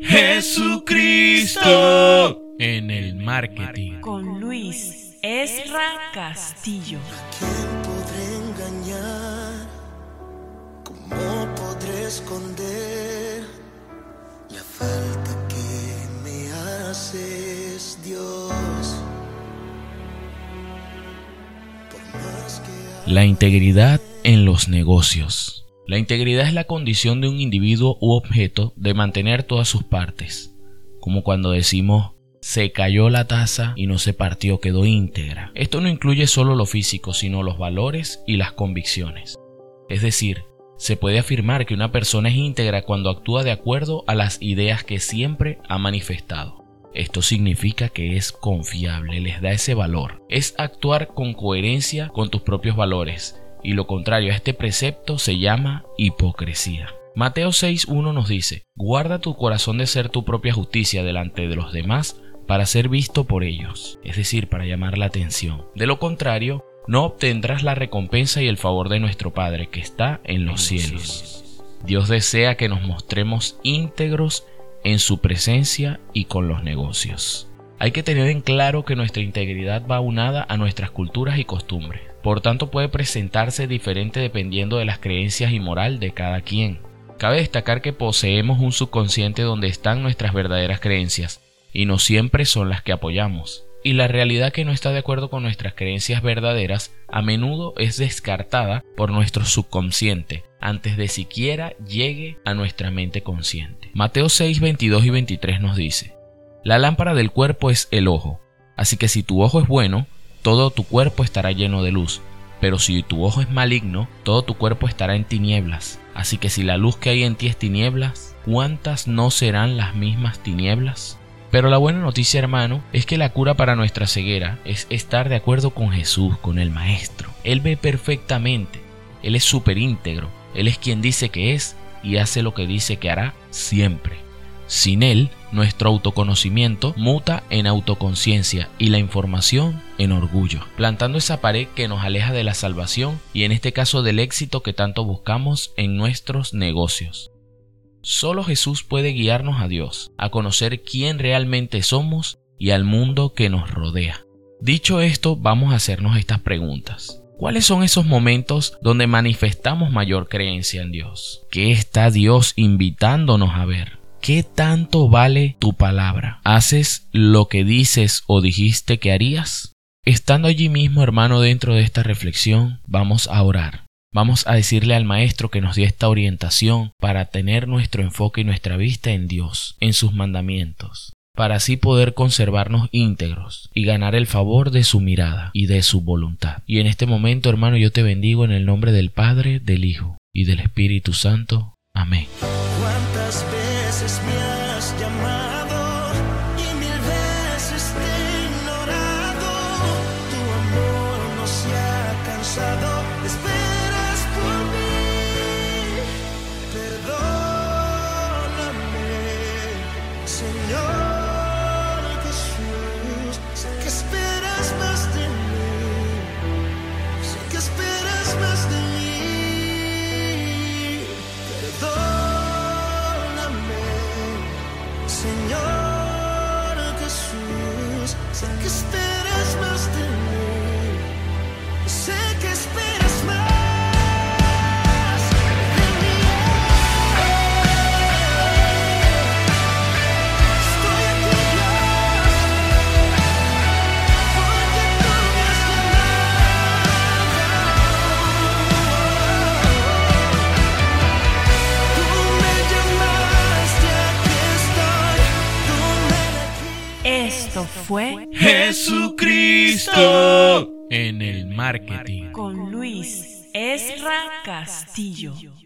Jesucristo en el marketing. Con Luis Esra Castillo. quién podré engañar? ¿Cómo podré esconder la falta que me haces, Dios? Por más que La integridad en los negocios. La integridad es la condición de un individuo u objeto de mantener todas sus partes, como cuando decimos se cayó la taza y no se partió, quedó íntegra. Esto no incluye solo lo físico, sino los valores y las convicciones. Es decir, se puede afirmar que una persona es íntegra cuando actúa de acuerdo a las ideas que siempre ha manifestado. Esto significa que es confiable, les da ese valor. Es actuar con coherencia con tus propios valores, y lo contrario a este precepto se llama hipocresía. Mateo 6.1 nos dice, guarda tu corazón de ser tu propia justicia delante de los demás para ser visto por ellos, es decir, para llamar la atención. De lo contrario, no obtendrás la recompensa y el favor de nuestro Padre que está en los cielos. Dios desea que nos mostremos íntegros en su presencia y con los negocios. Hay que tener en claro que nuestra integridad va unada a nuestras culturas y costumbres. Por tanto puede presentarse diferente dependiendo de las creencias y moral de cada quien. Cabe destacar que poseemos un subconsciente donde están nuestras verdaderas creencias, y no siempre son las que apoyamos. Y la realidad que no está de acuerdo con nuestras creencias verdaderas a menudo es descartada por nuestro subconsciente antes de siquiera llegue a nuestra mente consciente. Mateo 6, 22 y 23 nos dice, La lámpara del cuerpo es el ojo, así que si tu ojo es bueno, todo tu cuerpo estará lleno de luz, pero si tu ojo es maligno, todo tu cuerpo estará en tinieblas. Así que si la luz que hay en ti es tinieblas, ¿cuántas no serán las mismas tinieblas? Pero la buena noticia, hermano, es que la cura para nuestra ceguera es estar de acuerdo con Jesús, con el Maestro. Él ve perfectamente, Él es súper íntegro, Él es quien dice que es y hace lo que dice que hará siempre. Sin Él, nuestro autoconocimiento muta en autoconciencia y la información en orgullo, plantando esa pared que nos aleja de la salvación y en este caso del éxito que tanto buscamos en nuestros negocios. Solo Jesús puede guiarnos a Dios, a conocer quién realmente somos y al mundo que nos rodea. Dicho esto, vamos a hacernos estas preguntas. ¿Cuáles son esos momentos donde manifestamos mayor creencia en Dios? ¿Qué está Dios invitándonos a ver? ¿Qué tanto vale tu palabra? ¿Haces lo que dices o dijiste que harías? Estando allí mismo, hermano, dentro de esta reflexión, vamos a orar. Vamos a decirle al Maestro que nos dio esta orientación para tener nuestro enfoque y nuestra vista en Dios, en sus mandamientos, para así poder conservarnos íntegros y ganar el favor de su mirada y de su voluntad. Y en este momento, hermano, yo te bendigo en el nombre del Padre, del Hijo y del Espíritu Santo. Amén. ¿Cuántas veces me has llamado y mil veces te he ignorado? Tu amor no se ha cansado, esperas por mí. Perdóname, Señor Señor Jesús, sé que esperas fue Jesucristo en el marketing. con Luis Esra Castillo.